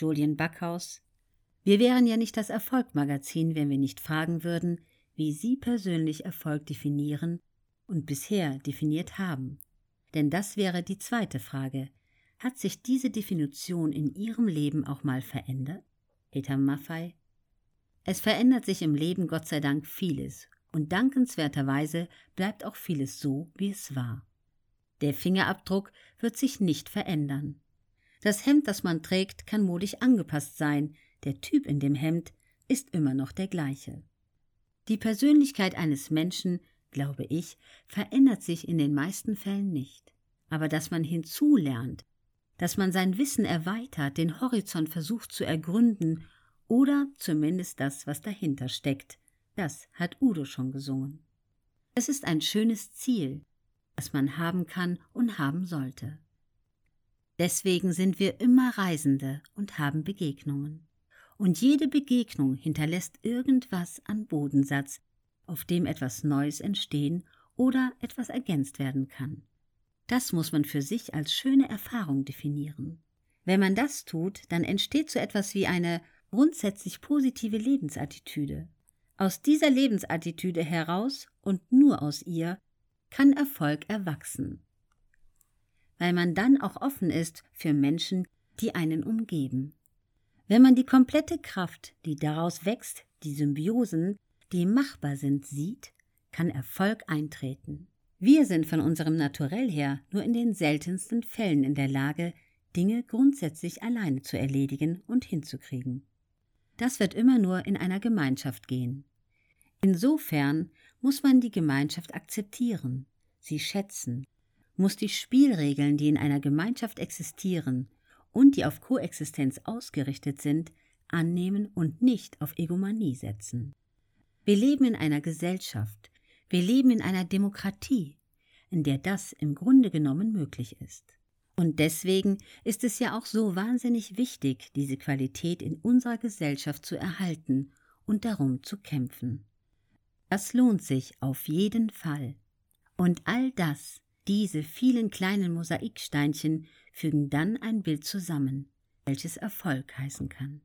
Julian Backhaus. Wir wären ja nicht das Erfolgmagazin, wenn wir nicht fragen würden, wie Sie persönlich Erfolg definieren und bisher definiert haben. Denn das wäre die zweite Frage. Hat sich diese Definition in Ihrem Leben auch mal verändert? Peter Maffei. Es verändert sich im Leben Gott sei Dank vieles, und dankenswerterweise bleibt auch vieles so, wie es war. Der Fingerabdruck wird sich nicht verändern. Das Hemd, das man trägt, kann modisch angepasst sein, der Typ in dem Hemd ist immer noch der gleiche. Die Persönlichkeit eines Menschen, glaube ich, verändert sich in den meisten Fällen nicht. Aber dass man hinzulernt, dass man sein Wissen erweitert, den Horizont versucht zu ergründen oder zumindest das, was dahinter steckt, das hat Udo schon gesungen. Es ist ein schönes Ziel, das man haben kann und haben sollte. Deswegen sind wir immer Reisende und haben Begegnungen und jede Begegnung hinterlässt irgendwas an Bodensatz, auf dem etwas Neues entstehen oder etwas ergänzt werden kann. Das muss man für sich als schöne Erfahrung definieren. Wenn man das tut, dann entsteht so etwas wie eine grundsätzlich positive Lebensattitüde. Aus dieser Lebensattitüde heraus und nur aus ihr kann Erfolg erwachsen. Weil man dann auch offen ist für Menschen, die einen umgeben. Wenn man die komplette Kraft, die daraus wächst, die Symbiosen, die machbar sind, sieht, kann Erfolg eintreten. Wir sind von unserem Naturell her nur in den seltensten Fällen in der Lage, Dinge grundsätzlich alleine zu erledigen und hinzukriegen. Das wird immer nur in einer Gemeinschaft gehen. Insofern muss man die Gemeinschaft akzeptieren, sie schätzen, muss die Spielregeln, die in einer Gemeinschaft existieren, und die auf Koexistenz ausgerichtet sind, annehmen und nicht auf Egomanie setzen. Wir leben in einer Gesellschaft, wir leben in einer Demokratie, in der das im Grunde genommen möglich ist. Und deswegen ist es ja auch so wahnsinnig wichtig, diese Qualität in unserer Gesellschaft zu erhalten und darum zu kämpfen. Das lohnt sich auf jeden Fall. Und all das, diese vielen kleinen Mosaiksteinchen, fügen dann ein Bild zusammen, welches Erfolg heißen kann.